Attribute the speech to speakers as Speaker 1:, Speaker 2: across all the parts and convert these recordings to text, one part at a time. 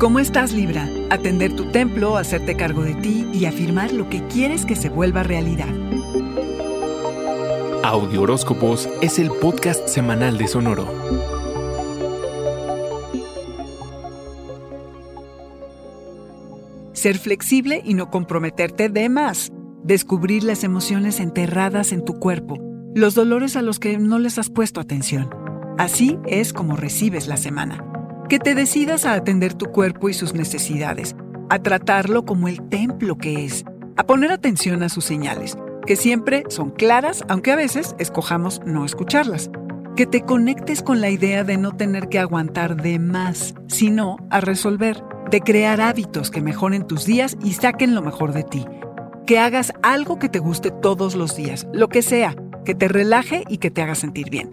Speaker 1: ¿Cómo estás, Libra? Atender tu templo, hacerte cargo de ti y afirmar lo que quieres que se vuelva realidad.
Speaker 2: Audio Horóscopos es el podcast semanal de Sonoro.
Speaker 1: Ser flexible y no comprometerte de más. Descubrir las emociones enterradas en tu cuerpo, los dolores a los que no les has puesto atención. Así es como recibes la semana que te decidas a atender tu cuerpo y sus necesidades, a tratarlo como el templo que es, a poner atención a sus señales, que siempre son claras, aunque a veces escojamos no escucharlas. Que te conectes con la idea de no tener que aguantar de más, sino a resolver, de crear hábitos que mejoren tus días y saquen lo mejor de ti. Que hagas algo que te guste todos los días, lo que sea, que te relaje y que te haga sentir bien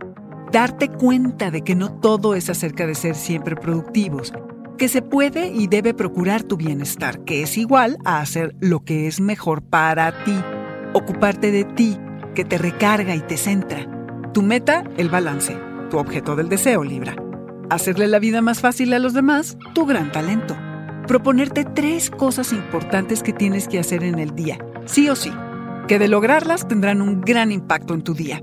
Speaker 1: darte cuenta de que no todo es acerca de ser siempre productivos, que se puede y debe procurar tu bienestar, que es igual a hacer lo que es mejor para ti, ocuparte de ti, que te recarga y te centra. Tu meta, el balance, tu objeto del deseo, Libra. Hacerle la vida más fácil a los demás, tu gran talento. Proponerte tres cosas importantes que tienes que hacer en el día, sí o sí, que de lograrlas tendrán un gran impacto en tu día.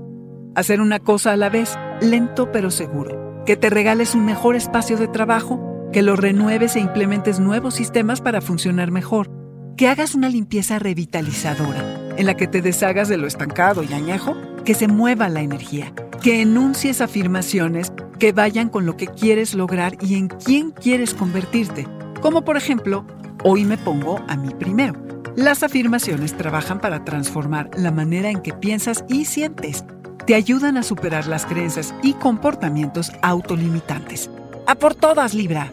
Speaker 1: Hacer una cosa a la vez, lento pero seguro. Que te regales un mejor espacio de trabajo, que lo renueves e implementes nuevos sistemas para funcionar mejor. Que hagas una limpieza revitalizadora, en la que te deshagas de lo estancado y añejo, que se mueva la energía. Que enuncies afirmaciones que vayan con lo que quieres lograr y en quién quieres convertirte. Como por ejemplo, hoy me pongo a mí primero. Las afirmaciones trabajan para transformar la manera en que piensas y sientes te ayudan a superar las creencias y comportamientos autolimitantes. ¡A por todas, Libra!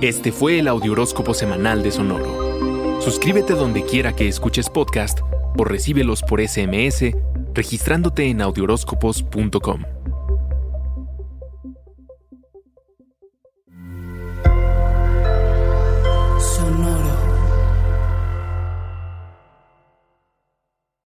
Speaker 2: Este fue el Audioróscopo Semanal de Sonoro. Suscríbete donde quiera que escuches podcast o recíbelos por SMS registrándote en audioróscopos.com.